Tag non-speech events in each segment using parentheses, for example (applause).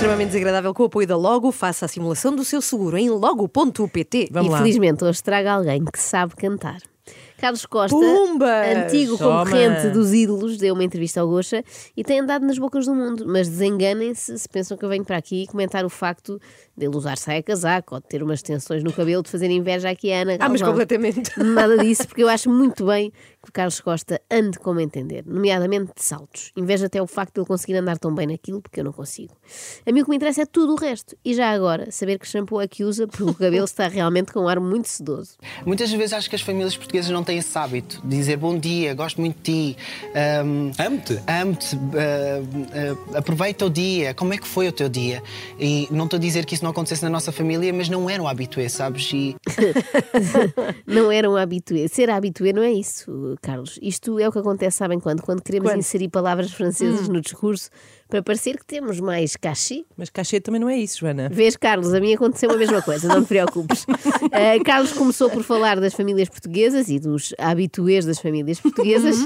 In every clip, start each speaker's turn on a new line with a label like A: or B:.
A: Extremamente desagradável
B: com o apoio da Logo. Faça a simulação do seu seguro em logo.pt.
C: Infelizmente, hoje traga alguém que sabe cantar. Carlos Costa,
B: Pumba!
C: antigo
B: Toma!
C: concorrente dos ídolos, deu uma entrevista ao Gocha e tem andado nas bocas do mundo. Mas desenganem-se se pensam que eu venho para aqui comentar o facto de ele usar saia casaco ou de ter umas tensões no cabelo, de fazer inveja aqui a Ana
B: Ah, mas
C: Galvão.
B: completamente. (laughs)
C: Nada disso, porque eu acho muito bem que o Carlos Costa ande como entender, nomeadamente de saltos. Inveja até o facto de ele conseguir andar tão bem naquilo, porque eu não consigo. A mim o que me interessa é tudo o resto. E já agora, saber que shampoo é que usa, porque o cabelo (laughs) está realmente com um ar muito sedoso.
D: Muitas vezes acho que as famílias portuguesas não têm esse hábito de dizer bom dia, gosto muito de ti, ahm,
E: Amo-te.
D: amo-te, ah, ah, aproveita o dia, como é que foi o teu dia? E não estou a dizer que isso não acontecesse na nossa família, mas não era o habitué, sabes? E (laughs)
C: Não era um habitué. Ser habitué não é isso, Carlos. Isto é o que acontece, sabem quando? Quando queremos
B: Quando?
C: inserir palavras francesas no discurso para parecer que temos mais cachê.
B: Mas cachê também não é isso, Joana.
C: Vês, Carlos, a mim aconteceu a mesma coisa, não te preocupes. Uh, (laughs) Carlos começou por falar das famílias portuguesas e dos habituês das famílias portuguesas,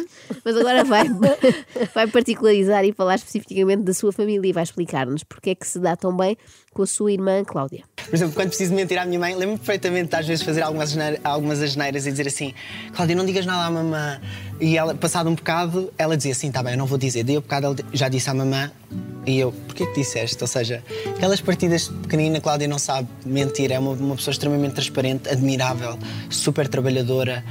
C: mas agora vai, (laughs) vai particularizar e falar especificamente da sua família e vai explicar-nos porque é que se dá tão bem com a sua irmã Cláudia.
D: Por exemplo, quando preciso mentir à minha mãe, lembro-me perfeitamente de às vezes fazer algumas, algumas asneiras e dizer assim: Cláudia, não digas nada à mamã. E ela, passado um bocado, ela dizia assim: tá bem, eu não vou dizer. Daí a bocado ela já disse à mamã e eu: porquê que disseste? Ou seja, aquelas partidas pequeninas, a Cláudia não sabe mentir, é uma, uma pessoa extremamente transparente, admirável, super trabalhadora.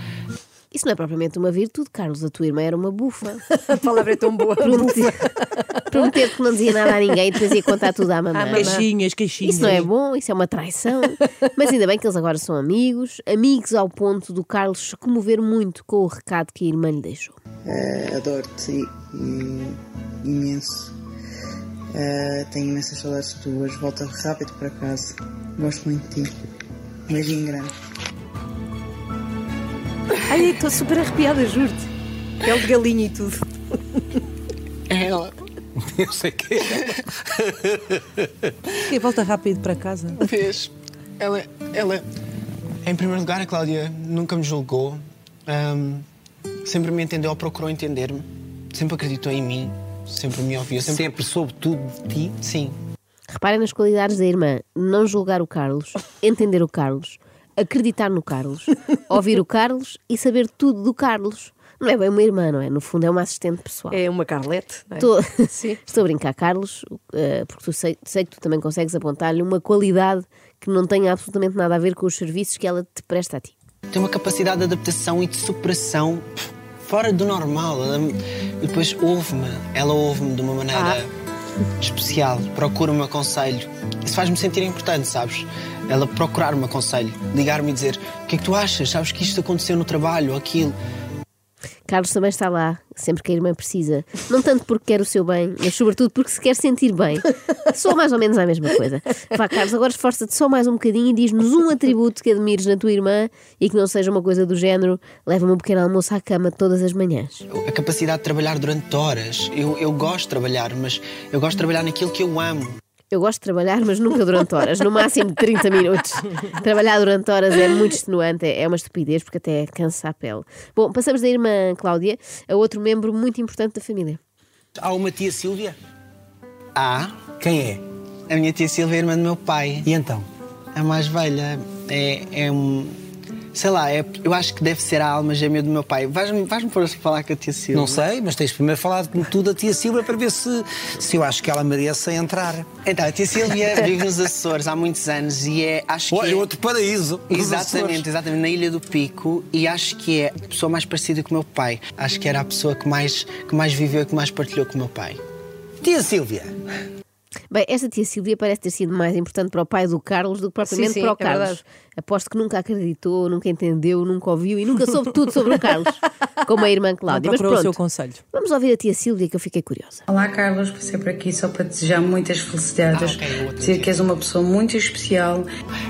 C: Isso não é propriamente uma virtude, Carlos. A tua irmã era uma bufa. (laughs)
B: A palavra é tão boa.
C: Prometer, prometer que não dizia nada a ninguém e depois ia contar tudo à mamãe.
B: Queixinhas, queixinhas.
C: Isso não é bom, isso é uma traição. Mas ainda bem que eles agora são amigos, amigos ao ponto do Carlos se comover muito com o recado que a irmã lhe deixou.
F: Eh, Adoro-te imenso. Eh, tenho imensas saudades tuas. Volta rápido para casa. Gosto muito de ti. Um beijinho grande.
B: Ai, estou super arrepiada, juro-te. Pele de galinha e tudo.
D: Ela
E: Eu sei que é.
B: E volta rápido para casa.
D: Vês, ela, ela, em primeiro lugar, a Cláudia nunca me julgou, ahm, sempre me entendeu ou procurou entender-me, sempre acreditou em mim, sempre me ouviu, sempre.
E: Sempre soube tudo de ti.
D: Sim.
C: Reparem nas qualidades da irmã: não julgar o Carlos, (laughs) entender o Carlos, acreditar no Carlos, ouvir o Carlos e saber tudo do Carlos. Não é bem uma irmã, não é? No fundo, é uma assistente pessoal.
B: É uma Carlete. não é?
C: Estou, (laughs)
B: Sim.
C: estou a brincar, Carlos, eh, porque tu sei, sei que tu também consegues apontar-lhe uma qualidade que não tem absolutamente nada a ver com os serviços que ela te presta a ti.
D: Tem uma capacidade de adaptação e de superação fora do normal. E depois ouve-me, ela ouve-me de uma maneira especial, procura-me um conselho. Isso faz-me sentir importante, sabes? Ela procurar-me um conselho, ligar-me e dizer: O que é que tu achas? Sabes que isto aconteceu no trabalho aquilo?
C: Carlos também está lá, sempre que a irmã precisa. Não tanto porque quer o seu bem, mas sobretudo porque se quer sentir bem. Só mais ou menos a mesma coisa. Vá, Carlos, agora esforça-te só mais um bocadinho e diz-nos um atributo que admires na tua irmã e que não seja uma coisa do género leva-me um pequeno almoço à cama todas as manhãs.
D: a capacidade de trabalhar durante horas. Eu, eu gosto de trabalhar, mas eu gosto de trabalhar naquilo que eu amo.
C: Eu gosto de trabalhar, mas nunca durante horas, no máximo 30 minutos. Trabalhar durante horas é muito extenuante, é uma estupidez, porque até cansa a pele. Bom, passamos da irmã Cláudia a outro membro muito importante da família.
E: Há uma tia Sílvia?
D: Ah,
E: Quem é?
D: a minha tia Silvia é irmã do meu pai.
E: E então?
D: A mais velha é, é um. Sei lá, é, eu acho que deve ser a alma gêmea do meu pai. Vais-me vais pôr a falar com a tia Silvia?
E: Não sei, mas tens primeiro falado como tu da tia Sílvia para ver se, se eu acho que ela merece entrar.
D: Então, a tia Silvia (laughs) vive nos Açores há muitos anos e é. Acho que
E: Olha,
D: é-
E: outro paraíso.
D: Exatamente, exatamente, na Ilha do Pico e acho que é a pessoa mais parecida com o meu pai. Acho que era a pessoa que mais, que mais viveu e que mais partilhou com o meu pai.
E: Tia Sílvia,
C: Bem, esta tia Silvia parece ter sido mais importante para o pai do Carlos do que propriamente
B: Sim, sim,
C: para o
B: é
C: Carlos.
B: verdade.
C: Aposto que nunca acreditou, nunca entendeu, nunca ouviu e nunca soube tudo sobre o Carlos, (laughs) como a irmã Cláudia. Mas
G: procurou o seu
C: pronto,
G: conselho.
C: vamos ouvir a tia Silvia que eu fiquei curiosa.
H: Olá Carlos, passei por aqui só para desejar muitas felicidades.
D: Ah, ok, outra
H: Dizer que és uma pessoa muito especial.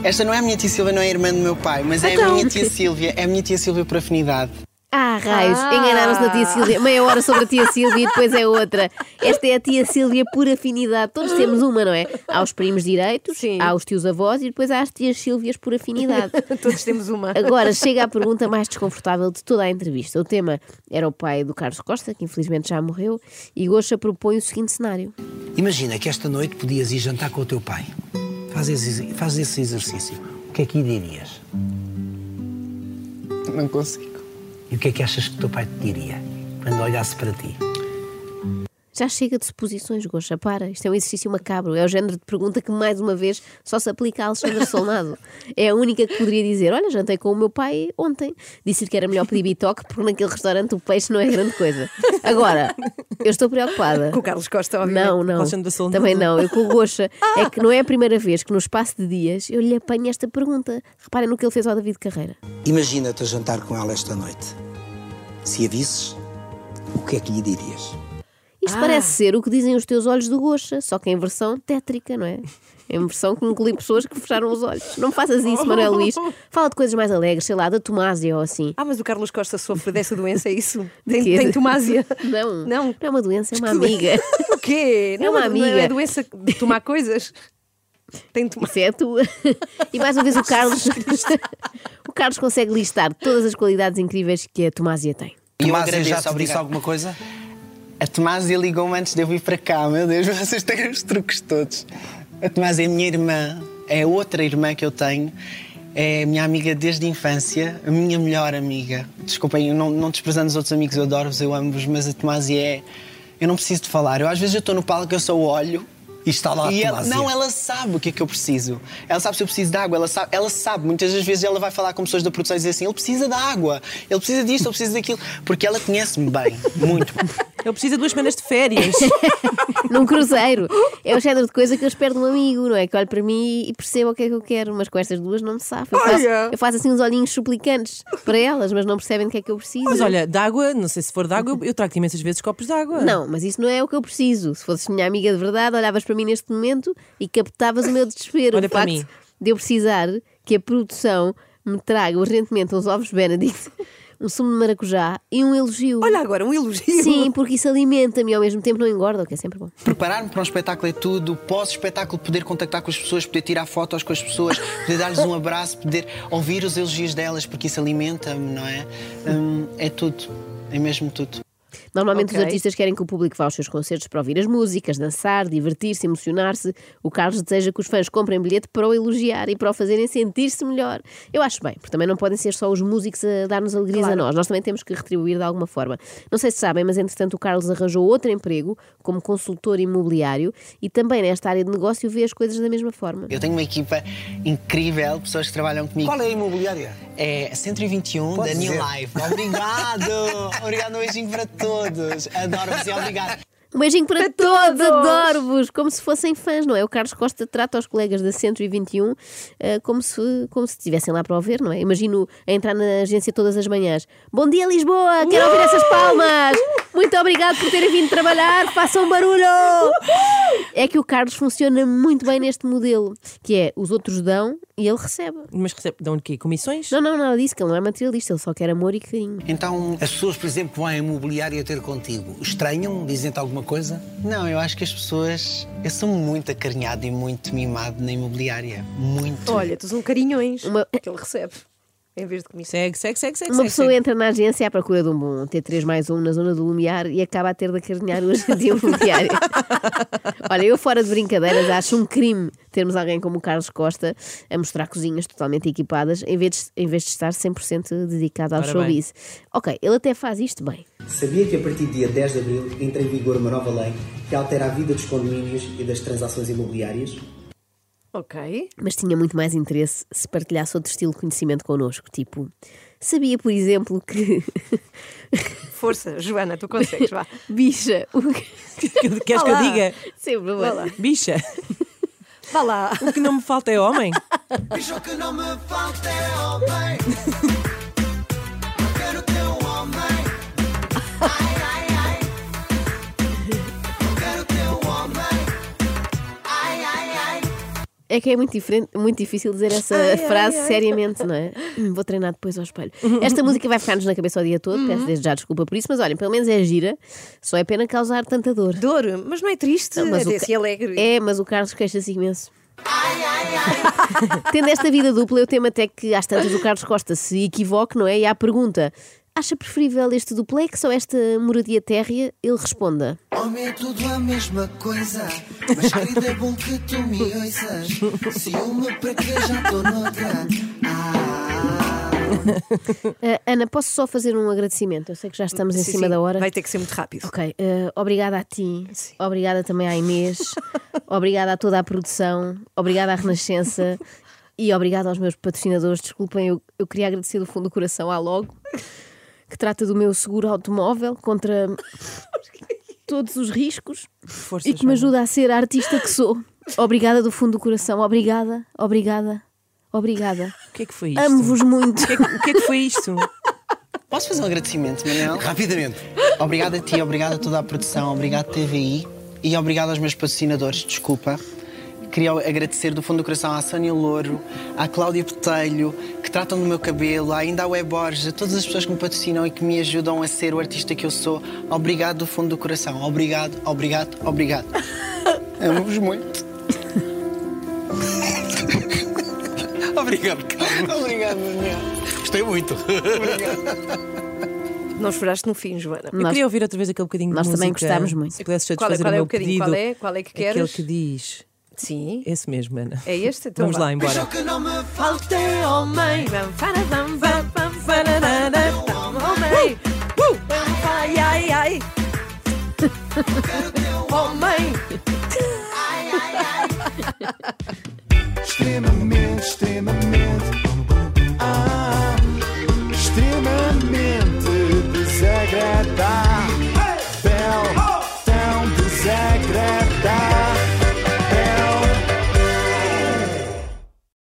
D: Esta não é a minha tia Silvia, não é a irmã do meu pai, mas é
C: Então.
D: a minha tia Silvia, é a minha tia Silvia por afinidade.
C: Ah, raios,
B: Ah.
C: enganaram-se na tia Silvia. Meia hora sobre a tia Silvia e depois é outra. Esta é a tia Silvia por afinidade. Todos temos uma, não é? Há os primos direitos,
B: Sim.
C: há os tios avós e depois há as tias Silvias por afinidade. (laughs)
B: Todos temos uma.
C: Agora chega a pergunta mais desconfortável de toda a entrevista. O tema era o pai do Carlos Costa, que infelizmente já morreu, e Goxa propõe o seguinte cenário.
E: Imagina que esta noite podias ir jantar com o teu pai. Faz esse, faz esse exercício. O que é que lhe dirias?
D: Não consigo.
E: E o que é que achas que o teu pai te diria quando olhasse para ti?
C: Já chega de suposições, Goxa, para. Isto é um exercício macabro. É o género de pergunta que, mais uma vez, só se aplica a Alexandre Solnado. (laughs) É a única que poderia dizer: Olha, jantei com o meu pai ontem. Disse-lhe que era melhor pedir bitoque, porque naquele restaurante o peixe não é grande coisa. Agora, eu estou preocupada.
B: Com o Carlos Costa, obviamente.
C: Não, não.
G: Alexandre Solnado.
C: Também não. Eu com o Goxa. (laughs) É que não é a primeira vez que, no espaço de dias, eu lhe apanho esta pergunta. Reparem no que ele fez ao David Carreira.
E: Imagina-te a jantar com ela esta noite. Se a visses, o que é que lhe dirias?
C: Isto parece ser o que dizem os teus olhos do Goxa, só que em versão tétrica, não é? Em versão que inclui pessoas que fecharam os olhos. Não faças isso, Manuel Luís. Fala de coisas mais alegres, sei lá, da Tomásia ou assim.
B: Ah, mas o Carlos Costa sofre dessa doença, é isso? (laughs) Tem, tem tomásia.
C: Não,
B: Não.
C: não é uma doença, é uma amiga. (laughs)
B: O quê?
C: É uma
B: Não
C: amiga.
B: é doença de tomar coisas? Tem tomar.
C: Isso é a tua. E mais uma vez o Carlos. o Carlos consegue listar todas as qualidades incríveis que a Tomásia tem.
D: E eu
E: Tomásia
D: agradeço,
E: já te disse alguma coisa?
D: A Tomásia ligou-me antes de eu vir para cá, meu Deus, (laughs) vocês têm os truques todos. A Tomásia é a minha irmã, é outra irmã que eu tenho, é a minha amiga desde a infância, a minha melhor amiga. Desculpem, eu não, não desprezando os outros amigos, eu adoro-vos, eu amo-vos, mas a Tomásia é. Eu não preciso de falar. Eu às vezes eu estou no palco, eu só olho.
E: E está lá a
D: E ela,
E: Tomásia.
D: não, ela sabe o que é que eu preciso. Ela sabe se eu preciso de água, ela sabe, ela sabe. Muitas das vezes ela vai falar com pessoas da produção e dizer assim: ele precisa de água, ele precisa disto, ele precisa daquilo. Porque ela conhece-me bem, muito. (laughs)
G: Ele precisa de duas semanas de férias. (laughs)
C: Num cruzeiro. É o género de coisa que eu espero de um amigo, não é? Que olhe para mim e perceba o que é que eu quero, mas com estas duas não me sabe. Eu faço, eu faço assim uns olhinhos suplicantes para elas, mas não percebem do que é que eu preciso.
G: Mas olha, de água, não sei se for de água, eu, trago-te imensas vezes copos de água.
C: Não, mas isso não é o que eu preciso. Se fosses minha amiga de verdade, olhavas para mim neste momento e captavas o meu desespero.
G: Olha
C: o
G: para mim.
C: de eu precisar que a produção me traga urgentemente uns ovos Benedict, um sumo de maracujá e um elogio.
B: Olha agora, um elogio.
C: Sim, porque isso alimenta-me e ao mesmo tempo não engorda, o que é sempre bom.
D: Preparar-me para um espetáculo é tudo. Pós-espetáculo, poder contactar com as pessoas, poder tirar fotos com as pessoas, poder dar-lhes um abraço, poder ouvir os elogios delas, porque isso alimenta-me, não é? Hum, é tudo. É mesmo tudo.
C: Normalmente
B: Ok.
C: os artistas querem que o público vá aos seus concertos para ouvir as músicas, dançar, divertir-se, emocionar-se. O Carlos deseja que os fãs comprem bilhete para o elogiar e para o fazerem sentir-se melhor. Eu acho bem, porque também não podem ser só os músicos a dar-nos alegrias a nós. Nós também temos que retribuir de alguma forma. Não sei se sabem, mas entretanto o Carlos arranjou outro emprego como consultor imobiliário e também nesta área de negócio vê as coisas da mesma forma.
D: Eu tenho uma equipa incrível, pessoas que trabalham comigo.
E: Qual é a imobiliária?
D: É 121
E: Pode
D: da New. Life. Obrigado! (laughs) obrigado, um beijinho para todos. Adoro-vos e obrigado.
C: Um beijinho para, todos, adoro-vos! Como se fossem fãs, não é? O Carlos Costa trata os colegas da 121 eh, como, se, como se estivessem lá para ouvir, não é? Imagino a entrar na agência todas as manhãs. Bom dia, Lisboa! Quero ouvir essas palmas! Muito obrigado por terem vindo trabalhar, façam barulho! É que o Carlos funciona muito bem neste modelo, que é os outros dão e ele recebe.
G: Mas recebe, dão-lhe quê? Comissões?
C: Não, não, nada disso, que ele não é materialista, ele só quer amor e carinho.
D: Então,
E: As pessoas, por exemplo, que vão à imobiliária ter contigo, estranham? Dizem-te alguma coisa?
D: não, eu acho que as pessoas. Eu sou muito acarinhado e muito mimado na imobiliária. Muito.
B: Olha, tu são carinhões
C: Uma-
B: que ele recebe em vez de comissão.
G: Segue, segue, segue, segue.
C: Uma
G: segue,
C: pessoa
G: segue.
C: entra na agência à procura de um bom T3 mais um na zona do Lumiar e acaba a ter de acarinhar o agente imobiliário. (laughs) Olha, eu fora de brincadeiras acho um crime termos alguém como o Carlos Costa a mostrar cozinhas totalmente equipadas em vez de, em vez de estar 100% dedicado ao
G: Ora
C: showbiz. Ok, ele até faz isto bem.
I: Sabia que a partir do dia 10 de abril entra em vigor uma nova lei que altera a vida dos condomínios e das transações imobiliárias?
B: Ok.
C: mas tinha muito mais interesse se partilhasse outro estilo de conhecimento connosco, tipo Sabia, por exemplo, que. (laughs)
B: Força, Joana, tu consegues, vá. (laughs)
C: Bicha, o que.
G: Queres que eu
B: Olá.
G: diga?
C: Sempre
B: Vá lá.
G: Bicha,
B: Vá lá.
G: o que não me falta é homem.
A: Bicho que não me falta é homem.
C: É que é muito, diferente, muito difícil dizer essa
B: Ai, ai,
C: frase
B: ai.
C: seriamente, não é? Hum, Vou treinar depois ao espelho. Esta (laughs) música vai ficar-nos na cabeça o dia todo,
B: Uhum.
C: peço desde já desculpa por isso, mas olhem, pelo menos é gira, só é pena causar tanta dor.
B: Dor, mas não é triste,
C: Não, mas
B: é desse alegre.
C: É, mas o Carlos queixa-se imenso. (laughs) Tendo esta vida dupla, eu temo até que às tantas o Carlos Costa se equivoque, não é? E à pergunta: acha preferível este duplex ou esta moradia térrea? Ele responda:
A: Homem é tudo a mesma coisa. Mas querido é bom que tu me ouças. Ciúme para que já estou noutra. Ah.
C: "Ah, Ana, posso só fazer um agradecimento? Eu sei que já estamos em
B: Sim,
C: cima
B: sim,
C: da hora.
B: Vai ter que ser muito rápido.
C: Ok, eh, obrigada a ti, obrigada também à Inês, (laughs) obrigada a toda a produção, obrigada à Renascença e obrigada aos meus patrocinadores. Desculpem, eu, eu queria agradecer do fundo do coração à Logo, que trata do meu seguro automóvel contra todos os riscos
G: Força,
C: e que me ajuda a ser a artista que sou. Obrigada do fundo do coração, obrigada, obrigada, obrigada.
G: O que é que foi isto?
C: Amo-vos muito.
G: O que, é que, o que é que foi isto?
D: Posso fazer um agradecimento, Manuel?
E: Rapidamente.
D: Obrigado a ti, obrigado a toda a produção, obrigado TVI e obrigado aos meus patrocinadores, desculpa. Queria agradecer do fundo do coração à Sónia Louro, à Cláudia Botelho, tratam do meu cabelo, ainda à Web Borges, a todas as pessoas que me patrocinam e que me ajudam a ser o artista que eu sou. Obrigado do fundo do coração. Obrigado, obrigado, obrigado. (laughs) Amo-vos muito. (laughs)
E: Obrigado, Carlos.
D: Obrigado, Manuel.
E: Gostei muito.
B: Não choraste no fim, Joana.
G: Eu
C: Nós-
G: queria ouvir outra vez aquele bocadinho de
C: nós também
G: música.
C: gostámos muito.
G: Se pudesses
B: Qual é- qual
G: o
B: é
G: meu
B: o bocadinho?
G: pedido.
B: Qual é? Qual é que
G: Aquele
B: queres?
G: que diz.
B: Sim.
G: Esse mesmo, Ana.
B: É este? Então
G: Vamos
B: lá,
G: lá embora.
A: que não me
B: falte homem. Homem. Ai, ai, ai. Homem.
A: Ai, ai, ai. Extremamente, extremamente.